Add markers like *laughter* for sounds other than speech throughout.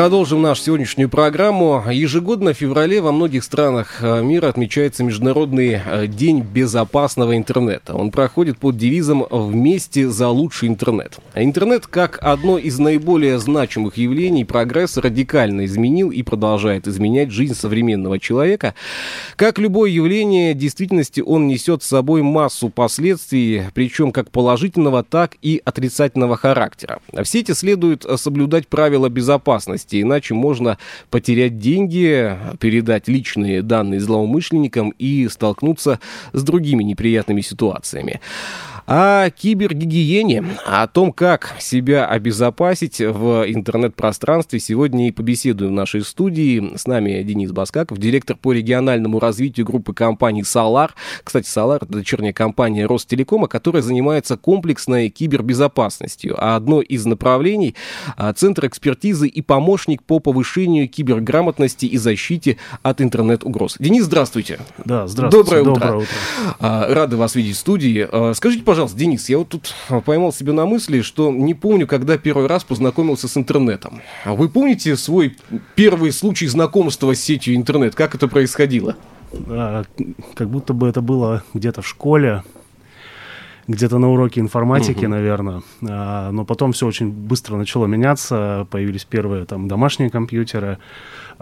Продолжим нашу сегодняшнюю программу. Ежегодно в феврале во многих странах э, мира отмечается Международный э, день безопасного интернета. Он проходит под девизом «Вместе за лучший интернет». Интернет, как одно из наиболее значимых явлений прогресса, радикально изменил и продолжает изменять жизнь современного человека. Как любое явление, в действительности он несет с собой массу последствий, причем как положительного, так и отрицательного характера. В сети следует соблюдать правила безопасности безопасности, иначе можно потерять деньги, передать личные данные злоумышленникам и столкнуться с другими неприятными ситуациями о кибергигиене, о том, как себя обезопасить в интернет-пространстве. Сегодня и побеседуем в нашей студии. С нами Денис Баскаков, директор по региональному развитию группы компаний «Солар». Кстати, «Солар» — это дочерняя компания Ростелекома, которая занимается комплексной кибербезопасностью. А одно из направлений — Центр экспертизы и помощник по повышению киберграмотности и защите от интернет-угроз. Денис, здравствуйте. Да, здравствуйте. Доброе утро. Доброе утро. А, рады вас видеть в студии. А, скажите, пожалуйста, пожалуйста, Денис, я вот тут поймал себя на мысли, что не помню, когда первый раз познакомился с интернетом. А вы помните свой первый случай знакомства с сетью интернет? Как это происходило? А, как будто бы это было где-то в школе, где-то на уроке информатики, угу. наверное. А, но потом все очень быстро начало меняться, появились первые там домашние компьютеры.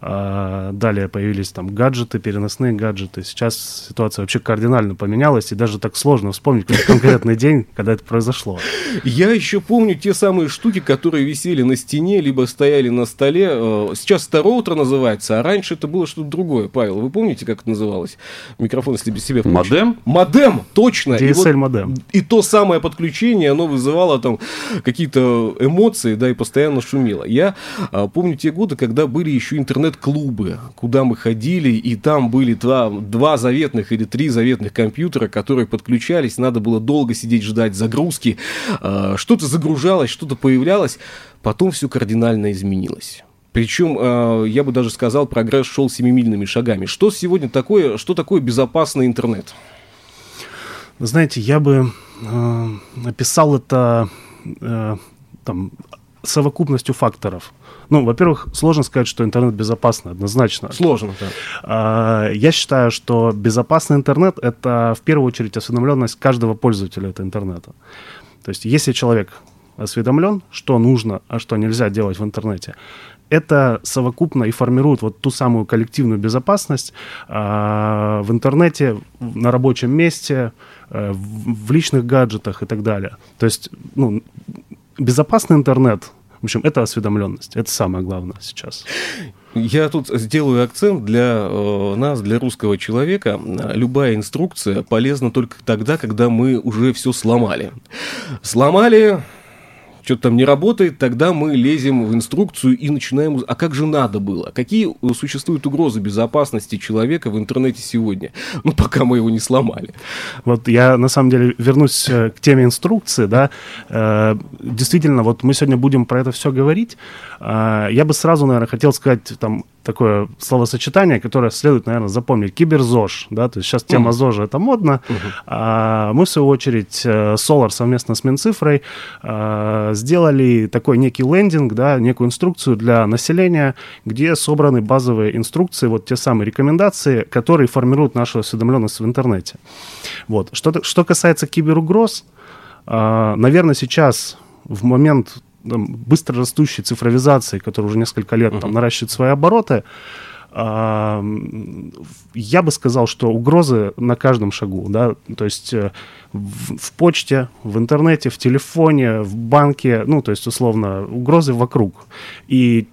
А, далее появились там гаджеты, переносные гаджеты. Сейчас ситуация вообще кардинально поменялась, и даже так сложно вспомнить конкретный *laughs* день, когда это произошло. Я еще помню те самые штуки, которые висели на стене, либо стояли на столе. Э, сейчас Староутро называется, а раньше это было что-то другое. Павел, вы помните, как это называлось? Микрофон, если без себя включить. Модем? Модем, точно. DSL-модем. И, и то самое подключение, оно вызывало там какие-то эмоции, да, и постоянно шумело. Я а, помню те годы, когда были еще интернет интернет-клубы, куда мы ходили, и там были два, два заветных или три заветных компьютера, которые подключались, надо было долго сидеть ждать загрузки, э, что-то загружалось, что-то появлялось, потом все кардинально изменилось. Причем, э, я бы даже сказал, прогресс шел семимильными шагами. Что сегодня такое, что такое безопасный интернет? Знаете, я бы э, описал это э, там, совокупностью факторов. Ну, во-первых, сложно сказать, что интернет безопасный, однозначно. Сложно, да. А, я считаю, что безопасный интернет — это в первую очередь осведомленность каждого пользователя этого интернета. То есть если человек осведомлен, что нужно, а что нельзя делать в интернете, это совокупно и формирует вот ту самую коллективную безопасность а, в интернете, на рабочем месте, а, в, в личных гаджетах и так далее. То есть, ну, безопасный интернет в общем, это осведомленность. Это самое главное сейчас. Я тут сделаю акцент для э, нас, для русского человека. Любая инструкция полезна только тогда, когда мы уже все сломали. Сломали, что-то там не работает, тогда мы лезем в инструкцию и начинаем... А как же надо было? Какие существуют угрозы безопасности человека в интернете сегодня? *laughs* Ну, пока мы его не сломали. Вот я, на самом деле, вернусь э, к теме инструкции, да. Э, действительно, вот мы сегодня будем про это все говорить. Э, я бы сразу, наверное, хотел сказать, там, такое словосочетание, которое следует, наверное, запомнить. Киберзож, да, то есть сейчас тема. ЗОЖа это модно. Mm-hmm. А, мы, в свою очередь, Solar совместно с Минцифрой а, сделали такой некий лендинг, да, некую инструкцию для населения, где собраны базовые инструкции, вот те самые рекомендации, которые формируют нашу осведомленность в интернете. Вот. Что, что касается киберугроз, а, наверное, сейчас в момент там, быстро растущей цифровизации, которая уже несколько лет uh-huh. там, наращивает свои обороты, я бы сказал, что угрозы на каждом шагу, да, то есть э, в, в почте, в интернете, в телефоне, в банке, ну, то есть, условно, угрозы вокруг. И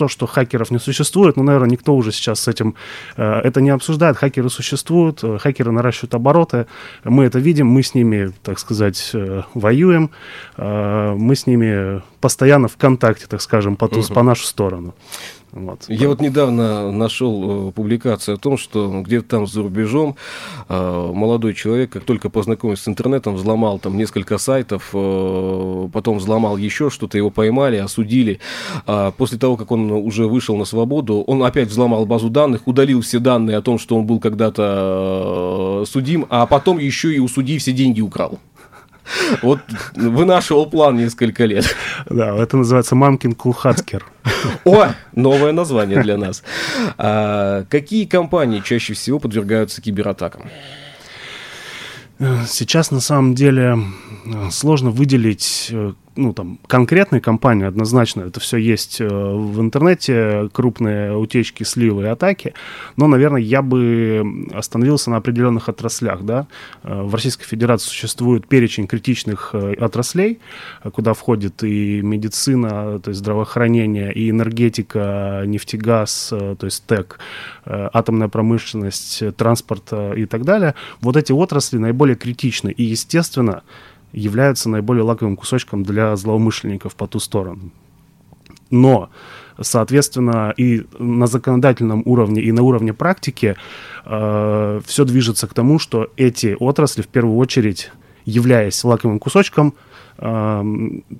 то, что хакеров не существует, ну, наверное, никто уже сейчас с этим э, это не обсуждает. Хакеры существуют, э, хакеры наращивают обороты, мы это видим, мы с ними, так сказать, э, воюем, э, мы с ними постоянно в контакте, так скажем, по, ту, угу. по нашу сторону. Вот. Я вот недавно нашел э, публикацию о том, что где-то там за рубежом э, молодой человек, как только познакомился с интернетом, взломал там несколько сайтов, э, потом взломал еще что-то, его поймали, осудили. А после того, как он уже вышел на свободу, он опять взломал базу данных, удалил все данные о том, что он был когда-то судим, а потом еще и у судьи все деньги украл. Вот вынашивал план несколько лет. Да, это называется Мамкин Кулхацкер. О, новое название для нас. А, какие компании чаще всего подвергаются кибератакам? Сейчас на самом деле сложно выделить э, ну, там, конкретной компании однозначно это все есть э, в интернете, крупные утечки, сливы и атаки, но, наверное, я бы остановился на определенных отраслях, да. Э, в Российской Федерации существует перечень критичных э, отраслей, куда входит и медицина, то есть здравоохранение, и энергетика, нефтегаз, то есть ТЭК, атомная промышленность, транспорт и так далее. Вот эти отрасли наиболее критичны, и, естественно, являются наиболее лаковым кусочком для злоумышленников по ту сторону. Но, соответственно, и на законодательном уровне, и на уровне практики э, все движется к тому, что эти отрасли в первую очередь, являясь лаковым кусочком, э,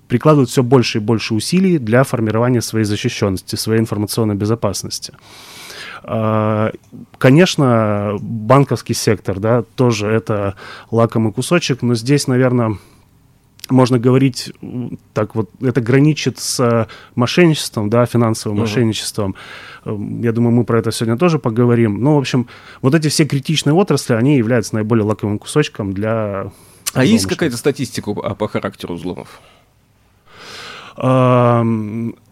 прикладывают все больше и больше усилий для формирования своей защищенности, своей информационной безопасности. А, конечно, банковский сектор, да, тоже это лакомый кусочек, но здесь, наверное, можно говорить, так вот, это граничит с мошенничеством, да, финансовым uh-huh. мошенничеством. Эм, я думаю, мы про это сегодня тоже поговорим. Ну, в общем, вот эти все критичные отрасли, они являются наиболее лаковым кусочком для... А есть какая-то статистика по характеру взломов?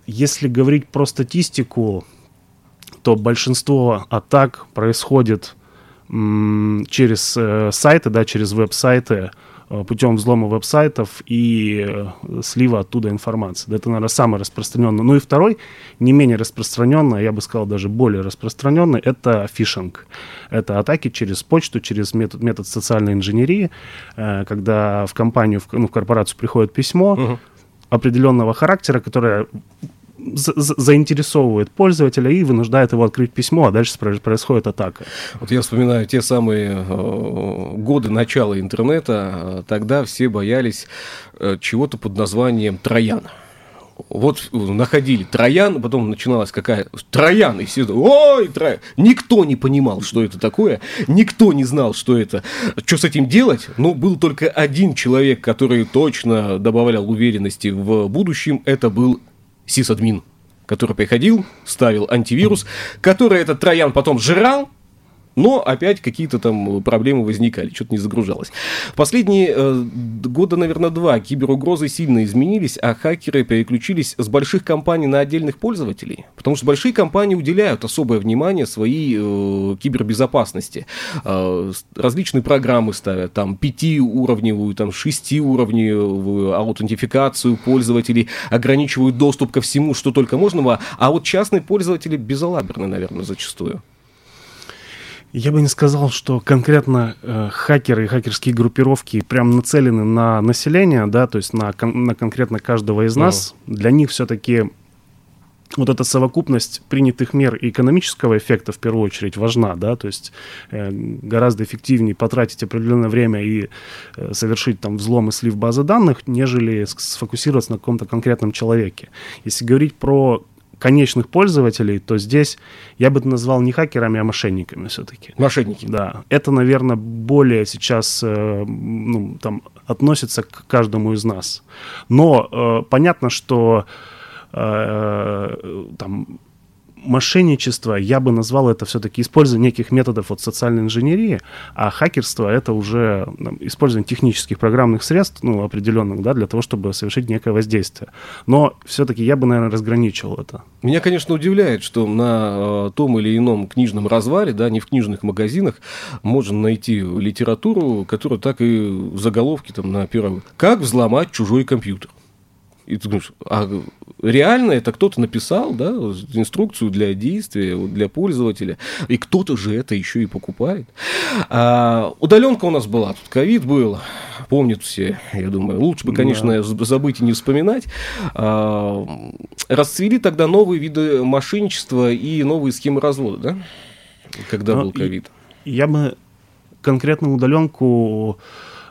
Если говорить про статистику, то большинство атак происходит через э, сайты, да, через веб-сайты, э, путем взлома веб-сайтов и э, слива оттуда информации. Это, наверное, самое распространенное. Ну и второй, не менее распространенный, я бы сказал, даже более распространенный, это фишинг. Это атаки через почту, через метод, метод социальной инженерии, когда в компанию, в, ну, в корпорацию приходит письмо, угу определенного характера, которое заинтересовывает пользователя и вынуждает его открыть письмо, а дальше происходит атака. Вот я вспоминаю те самые э, годы начала интернета, тогда все боялись э, чего-то под названием «Троян» вот находили Троян, потом начиналась какая Троян, и все, ой, Троян. Никто не понимал, что это такое, никто не знал, что это, что с этим делать. Ну, был только один человек, который точно добавлял уверенности в будущем, это был сисадмин, который приходил, ставил антивирус, который этот троян потом жрал, но опять какие-то там проблемы возникали, что-то не загружалось. Последние э, года, наверное, два киберугрозы сильно изменились, а хакеры переключились с больших компаний на отдельных пользователей. Потому что большие компании уделяют особое внимание своей э, кибербезопасности. Э, различные программы ставят, там, пятиуровневую, там, шестиуровневую аутентификацию пользователей, ограничивают доступ ко всему, что только можно, а вот частные пользователи безалаберны, наверное, зачастую. Я бы не сказал, что конкретно э, хакеры и хакерские группировки прям нацелены на население, да, то есть на, кон- на конкретно каждого из нас. Uh-huh. Для них все-таки вот эта совокупность принятых мер и экономического эффекта в первую очередь важна, да, то есть э, гораздо эффективнее потратить определенное время и э, совершить там взлом и слив базы данных, нежели сфокусироваться на каком-то конкретном человеке. Если говорить про конечных пользователей, то здесь я бы это назвал не хакерами, а мошенниками все-таки. Мошенники. Да. Это, наверное, более сейчас э, ну, там, относится к каждому из нас. Но э, понятно, что э, там мошенничество, я бы назвал это все-таки использование неких методов от социальной инженерии, а хакерство это уже использование технических программных средств, ну, определенных, да, для того, чтобы совершить некое воздействие. Но все-таки я бы, наверное, разграничивал это. Меня, конечно, удивляет, что на э, том или ином книжном развале, да, не в книжных магазинах, можно найти литературу, которая так и заголовки там на первом. Как взломать чужой компьютер? И ты думаешь, а реально это кто-то написал, да, инструкцию для действия, для пользователя, и кто-то же это еще и покупает. А, удаленка у нас была, тут ковид был, помнят все, я думаю. Лучше бы, конечно, да. забыть и не вспоминать. А, расцвели тогда новые виды мошенничества и новые схемы развода, да? Когда Но ну, был ковид. Я бы конкретно удаленку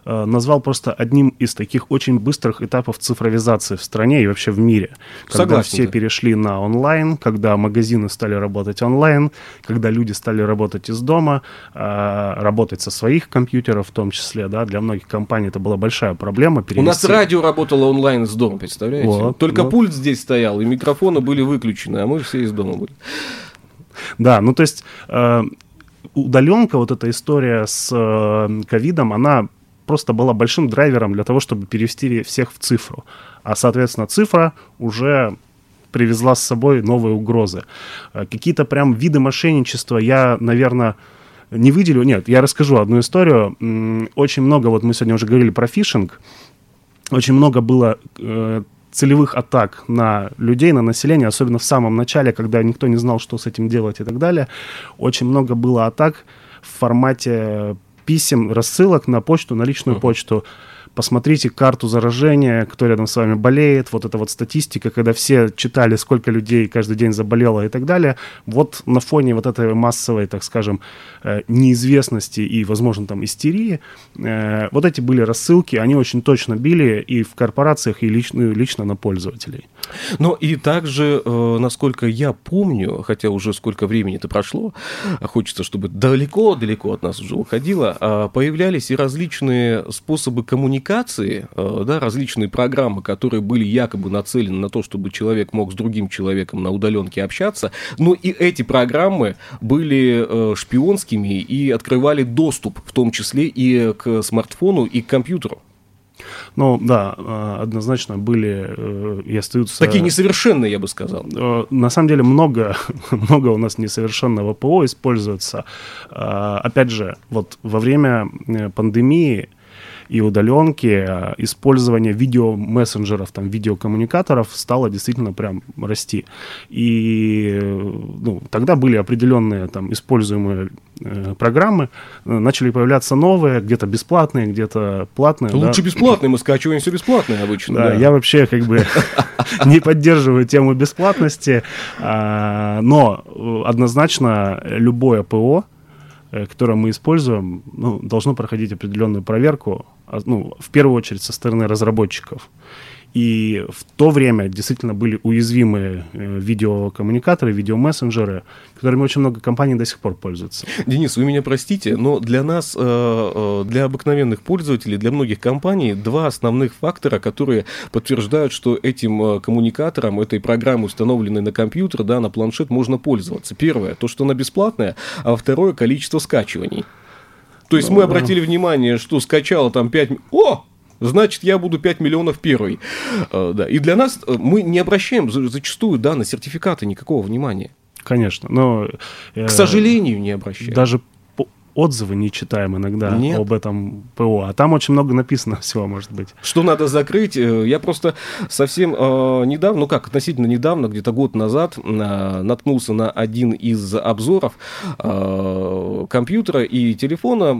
назвал просто одним из таких очень быстрых этапов цифровизации в стране и вообще в мире. Когда Согласен, все да. перешли на онлайн, когда магазины стали работать онлайн, когда люди стали работать из дома, э, работать со своих компьютеров в том числе, да, для многих компаний это была большая проблема. Перевести. У нас радио работало онлайн из дома, представляете? Вот, Только вот. пульт здесь стоял, и микрофоны были выключены, а мы все из дома были. Да, ну то есть э, удаленка, вот эта история с ковидом, она просто была большим драйвером для того, чтобы перевести всех в цифру. А, соответственно, цифра уже привезла с собой новые угрозы. Э, какие-то прям виды мошенничества я, наверное, не выделю. Нет, я расскажу одну историю. Очень много, вот мы сегодня уже говорили про фишинг, очень много было э, целевых атак на людей, на население, особенно в самом начале, когда никто не знал, что с этим делать и так далее. Очень много было атак в формате писем, рассылок на почту, на личную uh-huh. почту посмотрите карту заражения, кто рядом с вами болеет, вот эта вот статистика, когда все читали, сколько людей каждый день заболело и так далее. Вот на фоне вот этой массовой, так скажем, э, неизвестности и, возможно, там истерии, э, вот эти были рассылки, они очень точно били и в корпорациях, и лично, лично на пользователей. Но и также, э, насколько я помню, хотя уже сколько времени это прошло, хочется, чтобы далеко-далеко от нас уже уходило, а появлялись и различные способы коммуникации э, да, различные программы, которые были якобы нацелены на то, чтобы человек мог с другим человеком на удаленке общаться, но и эти программы были э, шпионскими и открывали доступ, в том числе и к смартфону, и к компьютеру. Ну, да, э, однозначно были и остаются... Такие несовершенные, я бы сказал. На самом деле много, *laughs* много у нас несовершенного ПО используется. Опять же, вот во время пандемии и удаленки, э, использование видеомессенджеров, там, видеокоммуникаторов стало действительно прям расти. И ну, тогда были определенные там используемые э, программы, э, начали появляться новые, где-то бесплатные, где-то платные. Лучше да. бесплатные, мы скачиваемся бесплатные обычно. Да, да. я вообще как бы *laughs* не поддерживаю тему бесплатности, а, но однозначно любое ПО, которое мы используем, ну, должно проходить определенную проверку а, ну, в первую очередь со стороны разработчиков. И в то время действительно были уязвимые э, видеокоммуникаторы, видеомессенджеры, которыми очень много компаний до сих пор пользуются. Денис, вы меня простите, но для нас, э, э, для обыкновенных пользователей, для многих компаний, два основных фактора, которые подтверждают, что этим коммуникатором, этой программой, установленной на компьютер, да, на планшет, можно пользоваться. Первое, то, что она бесплатная, а второе, количество скачиваний. То есть мы обратили внимание, что скачало там 5... О! Значит, я буду 5 миллионов первый. Э, да. И для нас э, мы не обращаем зачастую да, на сертификаты никакого внимания. Конечно, но... Э, К сожалению, не обращаем. Даже отзывы не читаем иногда Нет. об этом ПО. А там очень много написано *laughs* всего, может быть. Что надо закрыть? Э, я просто совсем э, недавно, ну как, относительно недавно, где-то год назад, э, наткнулся на один из обзоров э, компьютера и телефона.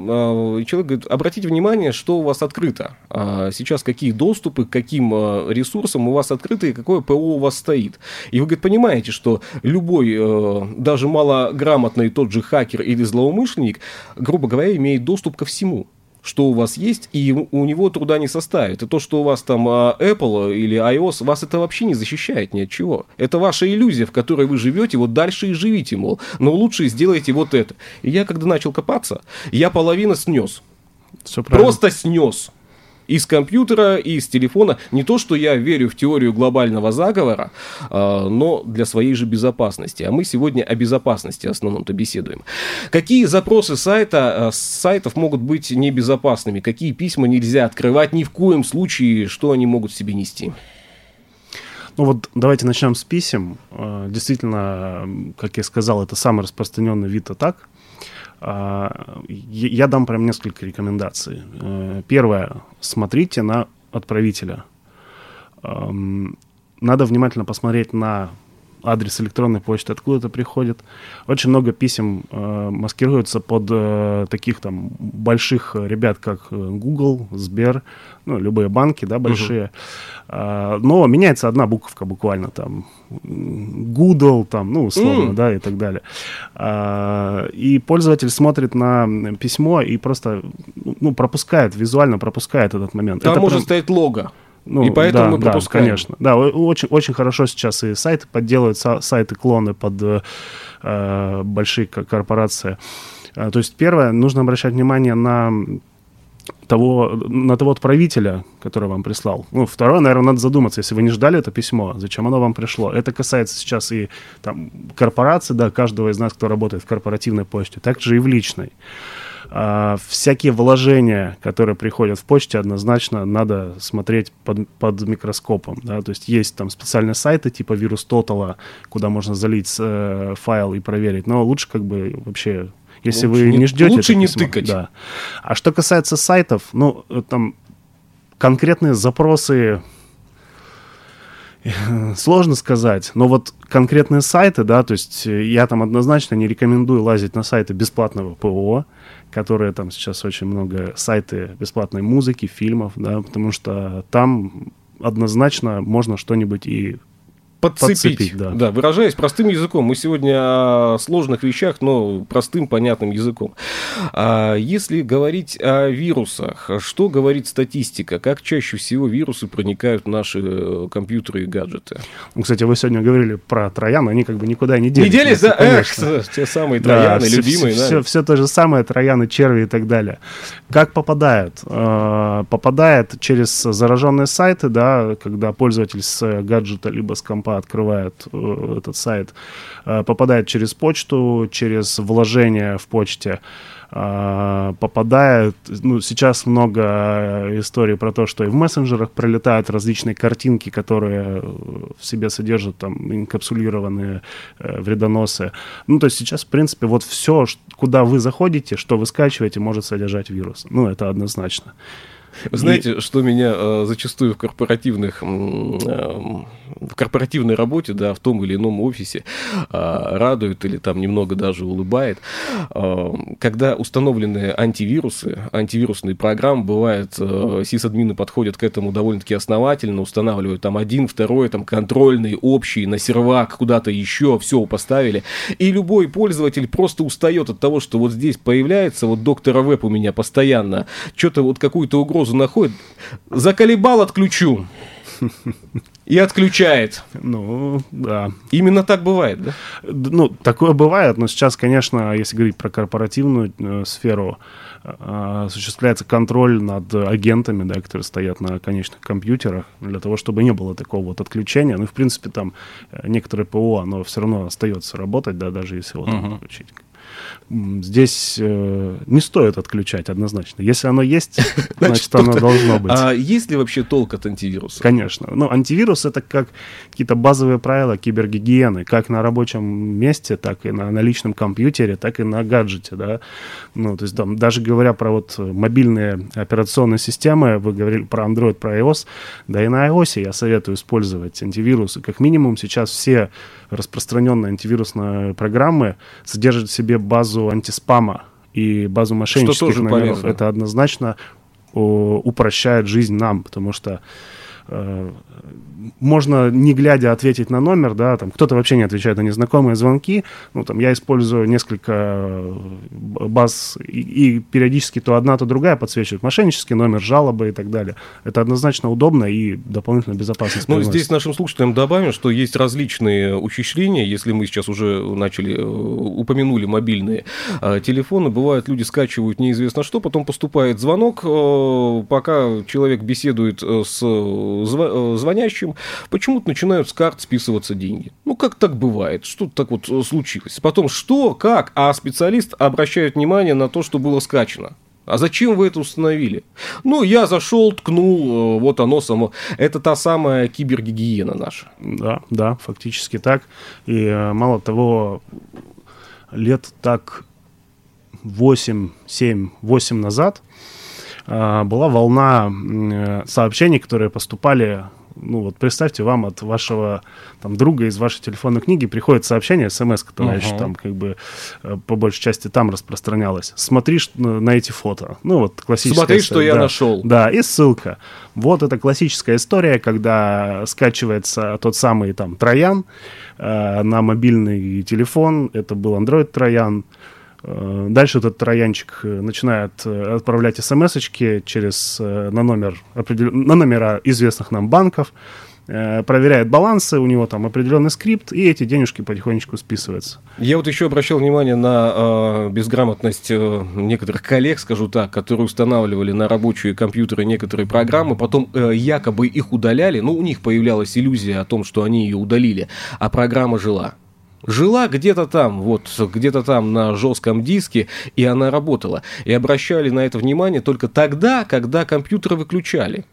Э, человек говорит, обратите внимание, что у вас открыто. Э, сейчас какие доступы, к каким э, ресурсам у вас открыты и какое ПО у вас стоит. И вы, говорит, понимаете, что любой, э, даже малограмотный тот же хакер или злоумышленник грубо говоря, имеет доступ ко всему что у вас есть, и у него труда не составит. И то, что у вас там а, Apple или iOS, вас это вообще не защищает ни от чего. Это ваша иллюзия, в которой вы живете, вот дальше и живите, мол. Но лучше сделайте вот это. И я, когда начал копаться, я половину снес. Все Просто снес из компьютера, и из телефона. Не то, что я верю в теорию глобального заговора, а, но для своей же безопасности. А мы сегодня о безопасности в основном-то беседуем. Какие запросы сайта, а, сайтов могут быть небезопасными? Какие письма нельзя открывать ни в коем случае? Что они могут в себе нести? Ну вот давайте начнем с писем. А, действительно, как я сказал, это самый распространенный вид атак. А, я дам прям несколько рекомендаций. Э, первое. Смотрите на отправителя. надо внимательно посмотреть на адрес электронной почты, откуда это приходит. Очень много писем э, маскируются под э, таких там больших ребят, как э, Google, Сбер, ну, любые банки, да, большие. Uh-huh. А, но меняется одна буковка буквально там. Google, там, ну, условно, mm. да, и так далее. А, и пользователь смотрит на письмо и просто, ну, пропускает, визуально пропускает этот момент. Там это может прям... стоять лого. Ну, и поэтому да, мы пропускаем. Да, конечно. Да, очень, очень хорошо сейчас и сайты подделывают, сайты-клоны под э, большие корпорации. А, то есть, первое, нужно обращать внимание на того, на того отправителя, который вам прислал. Ну, второе, наверное, надо задуматься, если вы не ждали это письмо, зачем оно вам пришло. Это касается сейчас и там, корпорации, да, каждого из нас, кто работает в корпоративной почте, также и в личной. А, всякие вложения, которые приходят в почте, однозначно надо смотреть под, под микроскопом. Да? То есть есть там специальные сайты типа вирус Тотала, куда можно залить э, файл и проверить. Но лучше как бы вообще если лучше вы не, не ждете. Лучше не письмо, тыкать. Да. А что касается сайтов, ну, там конкретные запросы Сложно сказать, но вот конкретные сайты, да, то есть я там однозначно не рекомендую лазить на сайты бесплатного ПО, которые там сейчас очень много сайты бесплатной музыки, фильмов, да, потому что там однозначно можно что-нибудь и подцепить. подцепить да. да, выражаясь простым языком. Мы сегодня о сложных вещах, но простым, понятным языком. А если говорить о вирусах, что говорит статистика? Как чаще всего вирусы проникают в наши э, компьютеры и гаджеты? Ну, кстати, вы сегодня говорили про троян, они как бы никуда не делись. Не делись, да? Эх, те самые трояны, да, любимые. Все, все, все то же самое, трояны, черви и так далее. Как попадают? Э, попадает через зараженные сайты, да, когда пользователь с гаджета либо с компа открывает э, этот сайт, э, попадает через почту, через вложение в почте, э, попадает, ну, сейчас много историй про то, что и в мессенджерах пролетают различные картинки, которые в себе содержат там инкапсулированные вредоносы. Ну, то есть сейчас, в принципе, вот все, куда вы заходите, что вы скачиваете, может содержать вирус. Ну, это однозначно. Вы знаете, и... что меня э, зачастую в корпоративных, э, в корпоративной работе, да, в том или ином офисе э, радует или там немного даже улыбает, э, когда установлены антивирусы, антивирусные программы, бывает, э, сисадмины подходят к этому довольно-таки основательно, устанавливают там один, второй, там контрольный, общий, на сервак, куда-то еще, все поставили, и любой пользователь просто устает от того, что вот здесь появляется, вот доктора веб у меня постоянно, что-то вот какую-то угрозу паузу находит, заколебал, отключу. И отключает. Ну, да. Именно так бывает, да? Ну, такое бывает, но сейчас, конечно, если говорить про корпоративную э, сферу, э, осуществляется контроль над агентами, да, которые стоят на конечных компьютерах, для того, чтобы не было такого вот отключения. Ну, в принципе, там э, некоторые ПО, оно все равно остается работать, да, даже если его uh-huh. отключить здесь э, не стоит отключать однозначно. Если оно есть, *laughs* значит, оно должно быть. А есть ли вообще толк от антивируса? Конечно. Ну, антивирус это как какие-то базовые правила кибергигиены, как на рабочем месте, так и на, на личном компьютере, так и на гаджете, да. Ну, то есть там, даже говоря про вот мобильные операционные системы, вы говорили про Android, про iOS, да и на iOS я советую использовать антивирусы. Как минимум сейчас все распространенные антивирусные программы содержат в себе базу антиспама и базу мошеннических номеров. Полезно. Это однозначно упрощает жизнь нам, потому что можно не глядя ответить на номер, да, там кто-то вообще не отвечает на незнакомые звонки, ну, там я использую несколько э, баз и, и периодически то одна, то другая подсвечивает мошеннический номер, жалобы и так далее. Это однозначно удобно и дополнительно безопасность. Ну, здесь нашим слушателям добавим, что есть различные ухищрения, если мы сейчас уже начали, э, упомянули мобильные э, телефоны, бывает, люди скачивают неизвестно что, потом поступает звонок, пока человек беседует с звонящим, почему-то начинают с карт списываться деньги. Ну, как так бывает? Что так вот э, случилось? Потом, что, как? А специалист обращает внимание на то, что было скачано. А зачем вы это установили? Ну, я зашел, ткнул, э, вот оно само. Это та самая кибергигиена наша. Да, да, фактически так. И э, мало того, лет так 8, 7, 8 назад была волна сообщений, которые поступали ну вот представьте, вам от вашего там друга из вашей телефонной книги приходит сообщение, смс, которое uh-huh. еще там как бы э, по большей части там распространялось. Смотри на эти фото. Ну вот классическая Смотри, история, что я да, нашел. Да, и ссылка. Вот это классическая история, когда скачивается тот самый там Троян э, на мобильный телефон. Это был Android Троян. Э, дальше этот троянчик э, начинает э, отправлять смс-очки через, на, номер, на номера известных нам банков, проверяет балансы, у него там определенный скрипт, и эти денежки потихонечку списываются. Я вот еще обращал внимание на э, безграмотность э, некоторых коллег, скажу так, которые устанавливали на рабочие компьютеры некоторые программы, потом э, якобы их удаляли, ну, у них появлялась иллюзия о том, что они ее удалили, а программа жила жила где-то там, вот где-то там на жестком диске, и она работала. И обращали на это внимание только тогда, когда компьютеры выключали.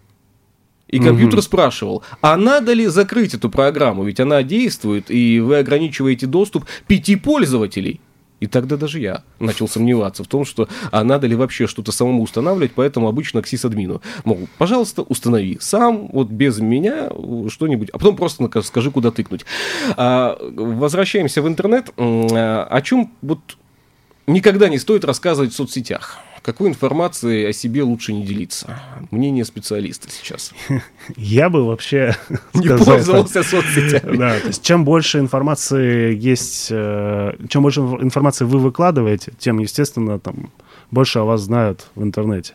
И компьютер угу. спрашивал, а надо ли закрыть эту программу, ведь она действует, и вы ограничиваете доступ пяти пользователей. И тогда даже я начал сомневаться в том, что а надо ли вообще что-то самому устанавливать, поэтому обычно к сисадмину. Мол, пожалуйста, установи сам, вот без меня что-нибудь, а потом просто скажи, куда тыкнуть. А, возвращаемся в интернет. А, о чем вот никогда не стоит рассказывать в соцсетях какой информацией о себе лучше не делиться? Мнение специалиста сейчас. *laughs* Я бы вообще *laughs* не пользовался соцсетями. Да, то есть чем больше информации есть, э, чем больше информации вы выкладываете, тем, естественно, там больше о вас знают в интернете.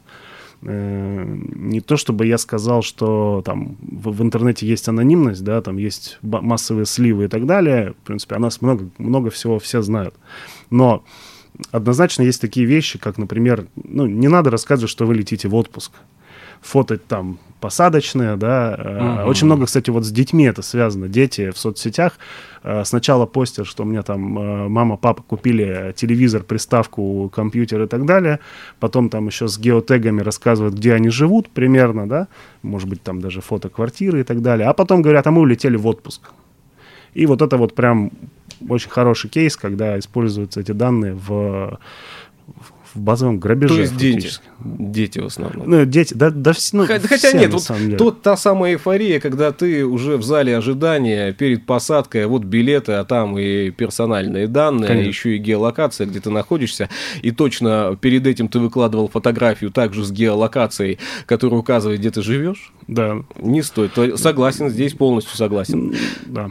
Э, не то чтобы я сказал, что там в, в интернете есть анонимность, да, там есть массовые сливы и так далее. В принципе, о нас много, много всего все знают. Но однозначно есть такие вещи, как, например, ну, не надо рассказывать, что вы летите в отпуск. Фотать там посадочные, да. Uh-huh. Очень много, кстати, вот с детьми это связано. Дети в соцсетях э, сначала постят, что у меня там э, мама, папа купили телевизор, приставку, компьютер и так далее. Потом там еще с геотегами рассказывают, где они живут примерно, да. Может быть, там даже фото квартиры и так далее. А потом говорят, а мы улетели в отпуск. И вот это вот прям очень хороший кейс, когда используются эти данные в, в базовом грабеже. То есть дети, дети в основном. Ну, дети, да, да, ну, Хотя, все, нет, вот тут та самая эйфория, когда ты уже в зале ожидания перед посадкой, вот билеты, а там и персональные данные, Конечно. еще и геолокация, где ты находишься, и точно перед этим ты выкладывал фотографию также с геолокацией, которая указывает, где ты живешь. Да. Не стоит. Согласен, здесь полностью согласен. Да.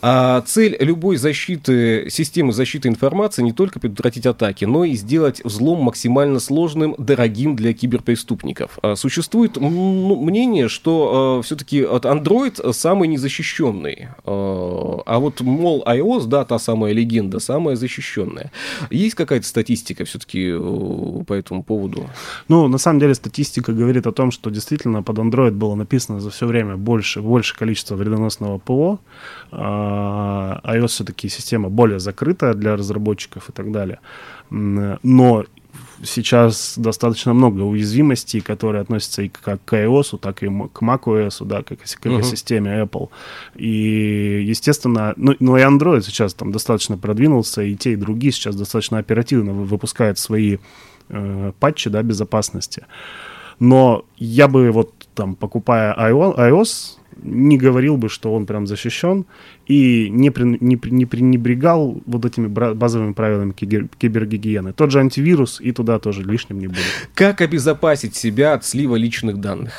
А цель любой защиты, системы защиты информации не только предотвратить атаки, но и сделать взлом максимально сложным, дорогим для киберпреступников. А существует мнение, что а, все-таки Android самый незащищенный. А, а вот, мол, iOS, да, та самая легенда, самая защищенная. Есть какая-то статистика все-таки э, по этому поводу? Ну, на самом деле, статистика говорит о том, что действительно под Android был было написано за все время больше, больше количества вредоносного ПО. А, iOS все-таки система более закрытая для разработчиков и так далее. Но сейчас достаточно много уязвимостей, которые относятся и как к iOS, так и к macOS, да, как к экосистеме uh-huh. Apple. И, естественно, ну, ну и Android сейчас там достаточно продвинулся, и те, и другие сейчас достаточно оперативно выпускают свои э, патчи да, безопасности. Но я бы вот там, покупая iOS, не говорил бы, что он прям защищен, и не, при, не, не пренебрегал вот этими базовыми правилами кибер, кибергигиены. Тот же антивирус и туда тоже лишним не будет. Как обезопасить себя от слива личных данных?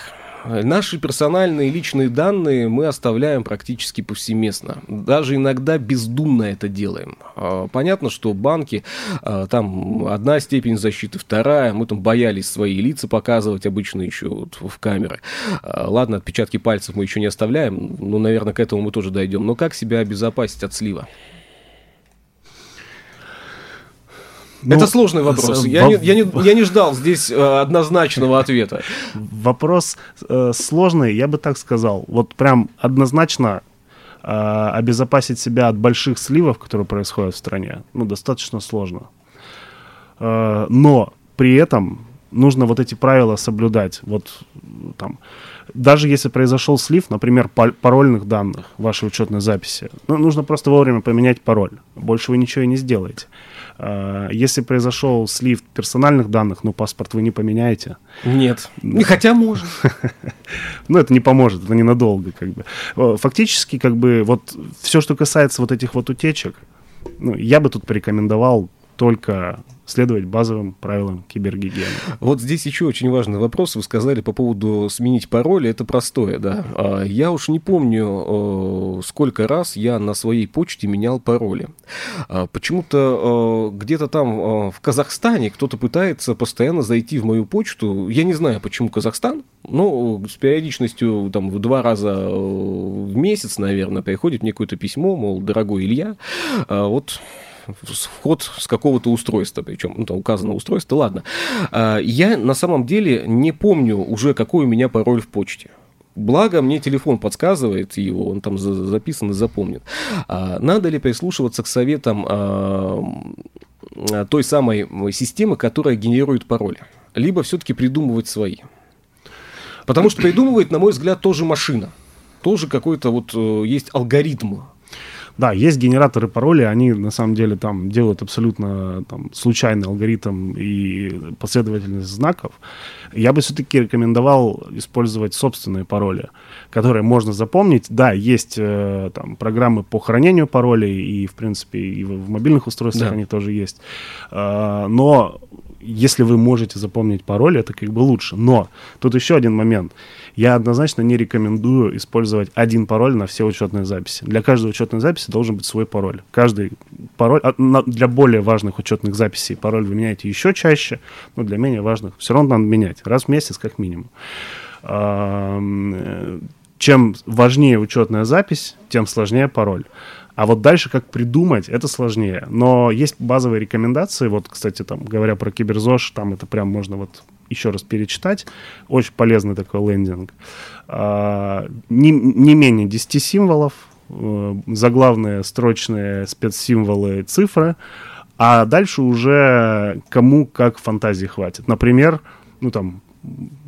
Наши персональные личные данные мы оставляем практически повсеместно. Даже иногда бездумно это делаем. А, понятно, что банки, а, там одна степень защиты, вторая. Мы там боялись свои лица показывать обычно еще вот в камеры. А, ладно, отпечатки пальцев мы еще не оставляем. Ну, наверное, к этому мы тоже дойдем. Но как себя обезопасить от слива? Ну, это сложный вопрос. Я, не, я, не, я не ждал здесь э, однозначного ответа. Вопрос э, сложный, я бы так сказал. Вот прям однозначно э, обезопасить себя от больших сливов, которые происходят в стране, ну, достаточно сложно. Э, но при этом нужно вот эти правила соблюдать. Вот там, даже если произошел слив, например, парольных данных вашей учетной записи, ну, нужно просто вовремя поменять пароль. Больше вы ничего и не сделаете. А, если произошел слив персональных данных, ну, паспорт вы не поменяете. Нет. Не хотя можно. *laughs* Ну, это не поможет, это ненадолго, как бы. Фактически, как бы, вот все, что касается вот этих вот утечек, ну, я бы тут порекомендовал только следовать базовым правилам кибергигиены. Вот здесь еще очень важный вопрос. Вы сказали по поводу сменить пароль. Это простое, да. А, я уж не помню, сколько раз я на своей почте менял пароли. А, почему-то где-то там в Казахстане кто-то пытается постоянно зайти в мою почту. Я не знаю, почему Казахстан, но с периодичностью там в два раза в месяц, наверное, приходит мне какое-то письмо, мол, дорогой Илья, а, вот вход с какого-то устройства, причем ну, там указано устройство, ладно. А, я на самом деле не помню уже, какой у меня пароль в почте. Благо, мне телефон подсказывает его, он там записан и запомнит. А, надо ли прислушиваться к советам а, той самой системы, которая генерирует пароли? Либо все-таки придумывать свои? Потому что придумывает, на мой взгляд, тоже машина. Тоже какой-то вот э, есть алгоритм да, есть генераторы паролей, они на самом деле там делают абсолютно там, случайный алгоритм и последовательность знаков. Я бы все-таки рекомендовал использовать собственные пароли, которые можно запомнить. Да, есть э, там программы по хранению паролей, и, в принципе, и в, в мобильных устройствах да. они тоже есть. Э, но если вы можете запомнить пароль, это как бы лучше. Но тут еще один момент. Я однозначно не рекомендую использовать один пароль на все учетные записи. Для каждой учетной записи должен быть свой пароль. Каждый пароль, а, для более важных учетных записей пароль вы меняете еще чаще, но для менее важных все равно надо менять. Раз в месяц как минимум. Э, чем важнее учетная запись, тем сложнее пароль. А вот дальше как придумать, это сложнее. Но есть базовые рекомендации. Вот, кстати, там, говоря про киберзош, там это прям можно вот еще раз перечитать. Очень полезный такой лендинг. А, не, не менее 10 символов, э, заглавные строчные спецсимволы, цифры. А дальше уже кому как фантазии хватит. Например, ну там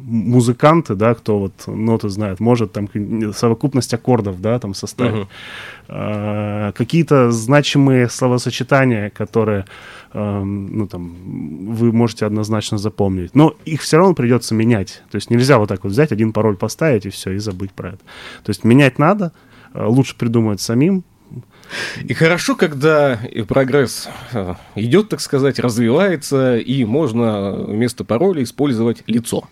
музыканты, да, кто вот ноты знает, может там совокупность аккордов, да, там составить. Uh-huh. А, какие-то значимые словосочетания, которые, э, ну там, вы можете однозначно запомнить. Но их все равно придется менять. То есть нельзя вот так вот взять, один пароль поставить и все, и забыть про это. То есть менять надо, э, лучше придумать самим, и хорошо, когда прогресс э, идет, так сказать, развивается, и можно вместо пароля использовать лицо.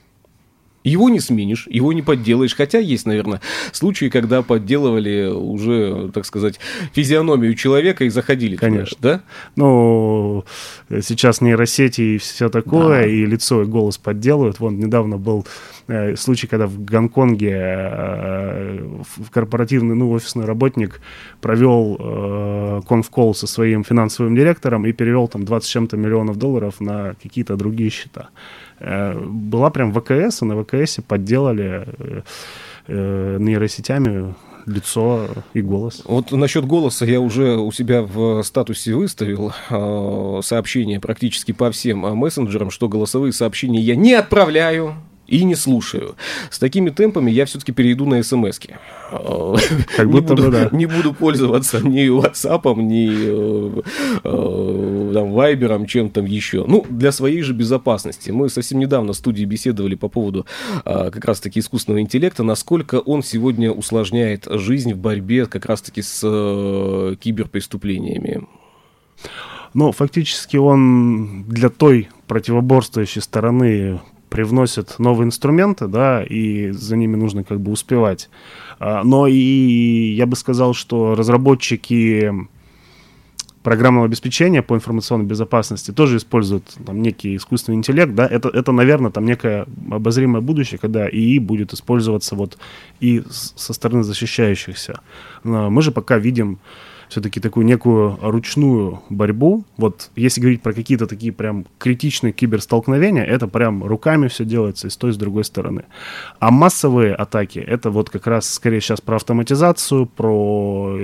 Его не сменишь, его не подделаешь. Хотя есть, наверное, случаи, когда подделывали уже, так сказать, физиономию человека и заходили. Конечно. Туда, да? Ну, сейчас нейросети и все такое, да. и лицо, и голос подделывают. Вон недавно был э, случай, когда в Гонконге э, корпоративный, ну, офисный работник провел э, конфкол со своим финансовым директором и перевел там 20 чем-то миллионов долларов на какие-то другие счета. Э, была прям ВКС, и на ВКС подделали э, э, нейросетями лицо и голос. Вот насчет голоса я уже у себя в статусе выставил э, сообщения практически по всем мессенджерам, что голосовые сообщения я не отправляю и не слушаю. С такими темпами я все-таки перейду на смс -ки. Как будто не, буду, да. *laughs* не буду пользоваться ни WhatsApp, ни э, э, там, Viber, чем там еще. Ну, для своей же безопасности. Мы совсем недавно в студии беседовали по поводу э, как раз-таки искусственного интеллекта, насколько он сегодня усложняет жизнь в борьбе как раз-таки с э, киберпреступлениями. Ну, фактически он для той противоборствующей стороны привносят новые инструменты, да, и за ними нужно как бы успевать. А, но и я бы сказал, что разработчики программного обеспечения по информационной безопасности тоже используют там, некий искусственный интеллект, да, это, это, наверное, там некое обозримое будущее, когда ИИ будет использоваться вот и со стороны защищающихся. Но мы же пока видим все-таки такую некую ручную борьбу. Вот если говорить про какие-то такие прям критичные киберстолкновения, это прям руками все делается и с той, и с другой стороны. А массовые атаки, это вот как раз скорее сейчас про автоматизацию, про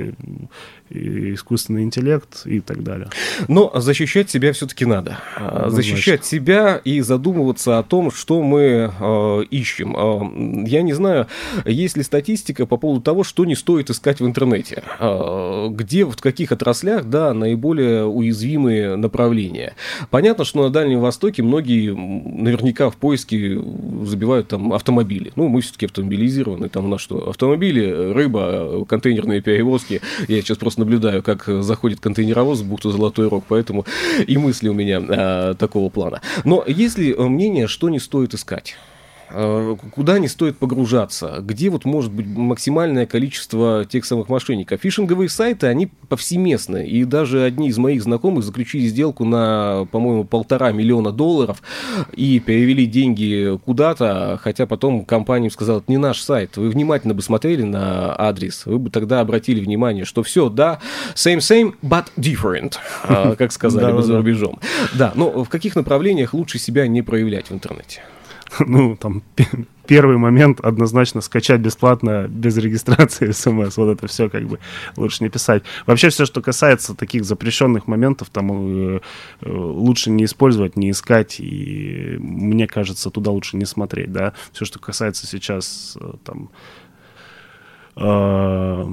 искусственный интеллект и так далее. Но защищать себя все-таки надо. Однозначно. Защищать себя и задумываться о том, что мы э, ищем. Э, я не знаю, есть ли статистика по поводу того, что не стоит искать в интернете. Э, где, в каких отраслях, да, наиболее уязвимые направления. Понятно, что на Дальнем Востоке многие наверняка в поиске забивают там автомобили. Ну, мы все-таки автомобилизированы. Там у нас что? Автомобили, рыба, контейнерные перевозки. Я сейчас просто наблюдаю, как заходит контейнеровоз в бухту Золотой Рог, поэтому и мысли у меня а, такого плана. Но есть ли мнение, что не стоит искать? Э, куда не стоит погружаться, где вот может быть максимальное количество тех самых мошенников. Фишинговые сайты, они повсеместны, и даже одни из моих знакомых заключили сделку на, по-моему, полтора миллиона долларов и перевели деньги куда-то, хотя потом компания сказала, это не наш сайт, вы внимательно бы смотрели на адрес, вы бы тогда обратили внимание, что все, да, same-same, but different, а, как сказали *laughs* бы за рубежом. Да, но в каких направлениях лучше себя не проявлять в интернете? *laughs* ну, там, первый момент однозначно скачать бесплатно, без регистрации *laughs* смс. Вот это все как бы лучше не писать. Вообще все, что касается таких запрещенных моментов, там э, э, лучше не использовать, не искать, и мне кажется, туда лучше не смотреть, да. Все, что касается сейчас э, там а,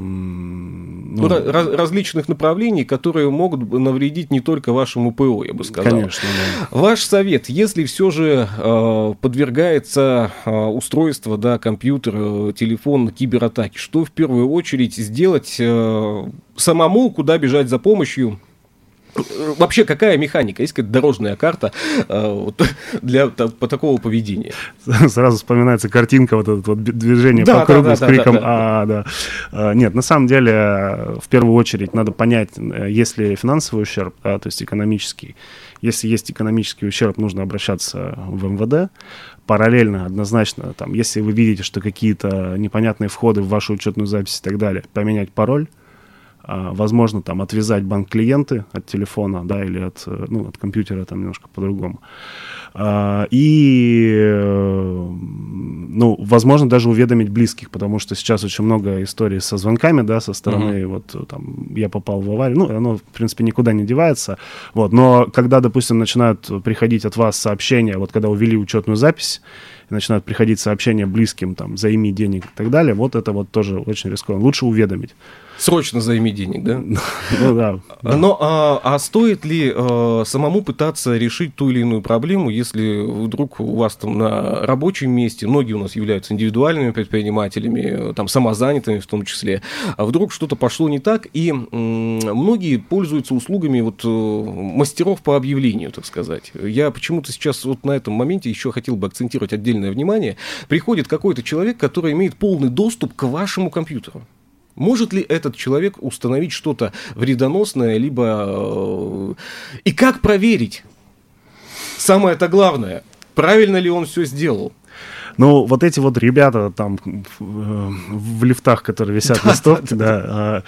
ну, раз, различных направлений, которые могут навредить не только вашему ПО, я бы сказал. Конечно. Да. Ваш совет, если все же э, подвергается э, устройство, да, компьютер, э, телефон кибератаке, что в первую очередь сделать э, самому, куда бежать за помощью? Вообще, какая механика? Есть какая-то дорожная карта э, вот, для по такого поведения? *laughs* Сразу вспоминается картинка, вот это вот движение да, по кругу да, с криком да, да, «А», да. А, нет, на самом деле, в первую очередь, надо понять, э, есть ли финансовый ущерб, да, то есть экономический. Если есть экономический ущерб, нужно обращаться в МВД. Параллельно, однозначно, там, если вы видите, что какие-то непонятные входы в вашу учетную запись и так далее, поменять пароль, возможно, там, отвязать банк-клиенты от телефона, да, или от, э, ну, от компьютера, там, немножко по-другому. А, и, э, ну, возможно, даже уведомить близких, потому что сейчас очень много историй со звонками, да, со стороны, uh-huh. вот, там, я попал в аварию, ну, оно, в принципе, никуда не девается, вот, но когда, допустим, начинают приходить от вас сообщения, вот, когда увели учетную запись, и начинают приходить сообщения близким, там, займи денег и так далее, вот это вот тоже очень рискованно. Лучше уведомить. Срочно займи денег, да? *laughs* Ну да. Но а, а стоит ли а, самому пытаться решить ту или иную проблему, если вдруг у вас там на рабочем месте, многие у нас являются индивидуальными предпринимателями, там самозанятыми в том числе, а вдруг что-то пошло не так, и м, многие пользуются услугами вот э, мастеров по объявлению, так сказать. Я почему-то сейчас вот на этом моменте еще хотел бы акцентировать отдельное внимание. Приходит какой-то человек, который имеет полный доступ к вашему компьютеру. Может ли этот человек установить что-то вредоносное, либо... Э, и как проверить? Самое это главное, правильно ли он все сделал? Ну, вот эти вот ребята там в, в лифтах, которые висят на стопке, да, а,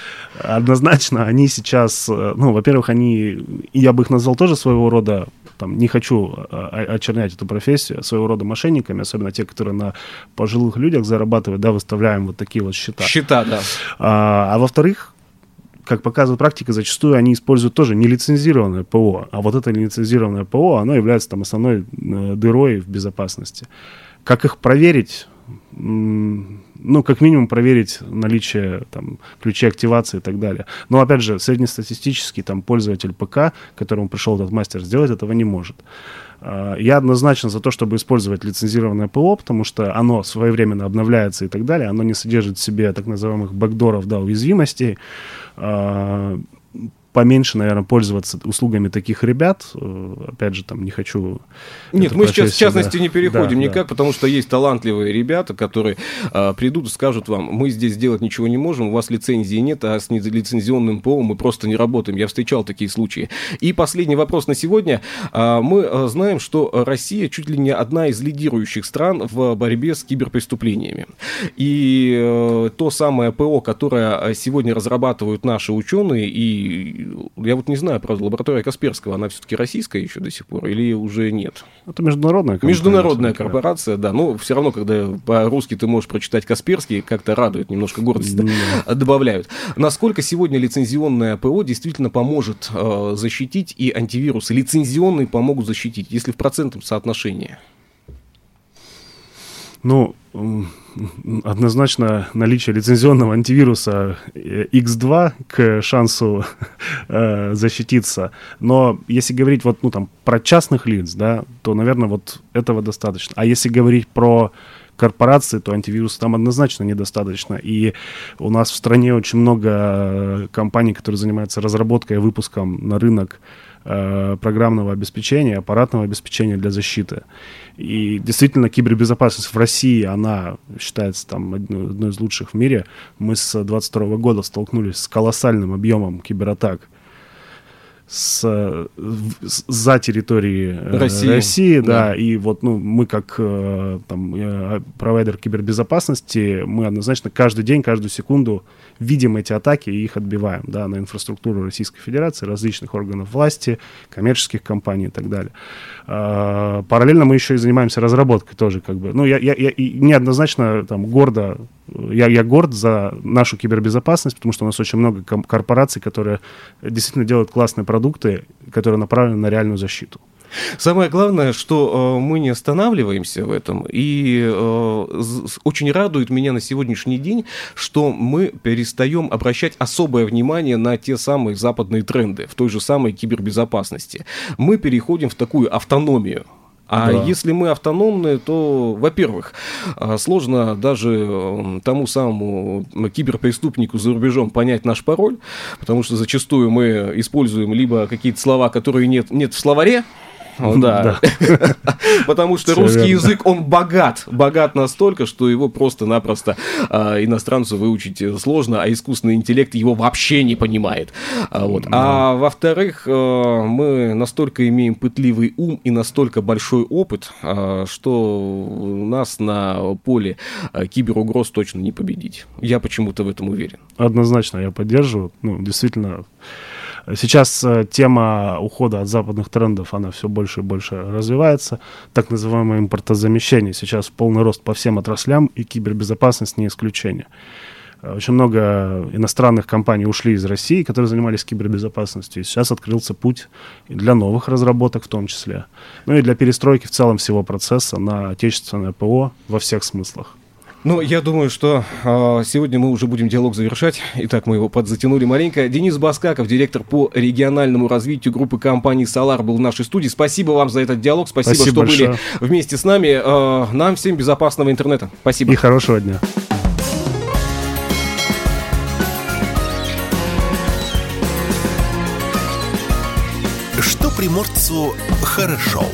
однозначно они сейчас, э, ну, во-первых, они, я бы их назвал тоже своего рода там, не хочу а, а, очернять эту профессию, своего рода мошенниками, особенно те, которые на пожилых людях зарабатывают, да, выставляем вот такие вот счета. Счета, да. А, а во-вторых, как показывает практика, зачастую они используют тоже нелицензированное ПО, а вот это нелицензированное ПО, оно является там основной э, дырой в безопасности. Как их проверить? Ну, как минимум проверить наличие там, ключей активации и так далее. Но, опять же, среднестатистический там, пользователь ПК, которому пришел этот мастер, сделать этого не может. А, я однозначно за то, чтобы использовать лицензированное ПО, потому что оно своевременно обновляется и так далее, оно не содержит в себе так называемых бэкдоров, да, уязвимостей. Поменьше, наверное, пользоваться услугами таких ребят. Э, опять же, там не хочу... Нет, мы сейчас в частности да. не переходим да, никак, да. потому что есть талантливые ребята, которые а, придут и скажут вам, мы здесь делать ничего не можем, у вас лицензии нет, а с лицензионным ПО мы просто не работаем. Я встречал такие случаи. И последний вопрос на сегодня. А, мы знаем, что Россия чуть ли не одна из лидирующих стран в борьбе с киберпреступлениями. И э, то самое ПО, которое сегодня разрабатывают наши ученые, и я вот не знаю, правда, лаборатория Касперского, она все-таки российская еще до сих пор или уже нет? Это международная корпорация. Международная корпорация, да. Но все равно, когда по-русски ты можешь прочитать Касперский, как-то радует, немножко гордости да. *laughs* добавляют. Насколько сегодня лицензионное ПО действительно поможет э, защитить и антивирусы лицензионные помогут защитить, если в процентном соотношении? Ну, однозначно наличие лицензионного антивируса X2 к шансу *laughs* э, защититься. Но если говорить вот, ну, там, про частных лиц, да, то, наверное, вот этого достаточно. А если говорить про корпорации, то антивируса там однозначно недостаточно. И у нас в стране очень много компаний, которые занимаются разработкой и выпуском на рынок Э, программного обеспечения, аппаратного обеспечения для защиты. И действительно, кибербезопасность в России, она считается там одной, одной из лучших в мире. Мы с 2022 года столкнулись с колоссальным объемом кибератак с, с, за территорией э, России, России да. да, и вот ну, мы как э, там, э, провайдер кибербезопасности, мы однозначно каждый день, каждую секунду видим эти атаки и их отбиваем, да, на инфраструктуру Российской Федерации, различных органов власти, коммерческих компаний и так далее. Параллельно мы еще и занимаемся разработкой тоже, как бы, ну, я, я, я неоднозначно там гордо я, я горд за нашу кибербезопасность, потому что у нас очень много корпораций, которые действительно делают классные продукты, которые направлены на реальную защиту. Самое главное, что э, мы не останавливаемся в этом, и э, очень радует меня на сегодняшний день, что мы перестаем обращать особое внимание на те самые западные тренды в той же самой кибербезопасности. Мы переходим в такую автономию. А да. если мы автономные, то, во-первых, а, сложно даже тому самому киберпреступнику за рубежом понять наш пароль, потому что зачастую мы используем либо какие-то слова, которые нет, нет в словаре, да. *laughs* Потому что русский язык, он богат. Богат настолько, что его просто-напросто а, иностранцу выучить сложно, а искусственный интеллект его вообще не понимает. А, вот. а во-вторых, а, мы настолько имеем пытливый ум и настолько большой опыт, что нас на поле киберугроз точно не победить. Я почему-то в этом уверен. Однозначно, я поддерживаю. Ну, действительно, Сейчас э, тема ухода от западных трендов, она все больше и больше развивается. Так называемое импортозамещение сейчас полный рост по всем отраслям, и кибербезопасность не исключение. Э, очень много иностранных компаний ушли из России, которые занимались кибербезопасностью. И сейчас открылся путь для новых разработок в том числе. Ну и для перестройки в целом всего процесса на отечественное ПО во всех смыслах. Ну, я думаю, что э, сегодня мы уже будем диалог завершать. Итак, мы его подзатянули маленько. Денис Баскаков, директор по региональному развитию группы компаний «Солар», был в нашей студии. Спасибо вам за этот диалог. Спасибо, Спасибо что большое. были вместе с нами. Э, нам всем безопасного интернета. Спасибо. И хорошего дня. Что приморцу хорошо.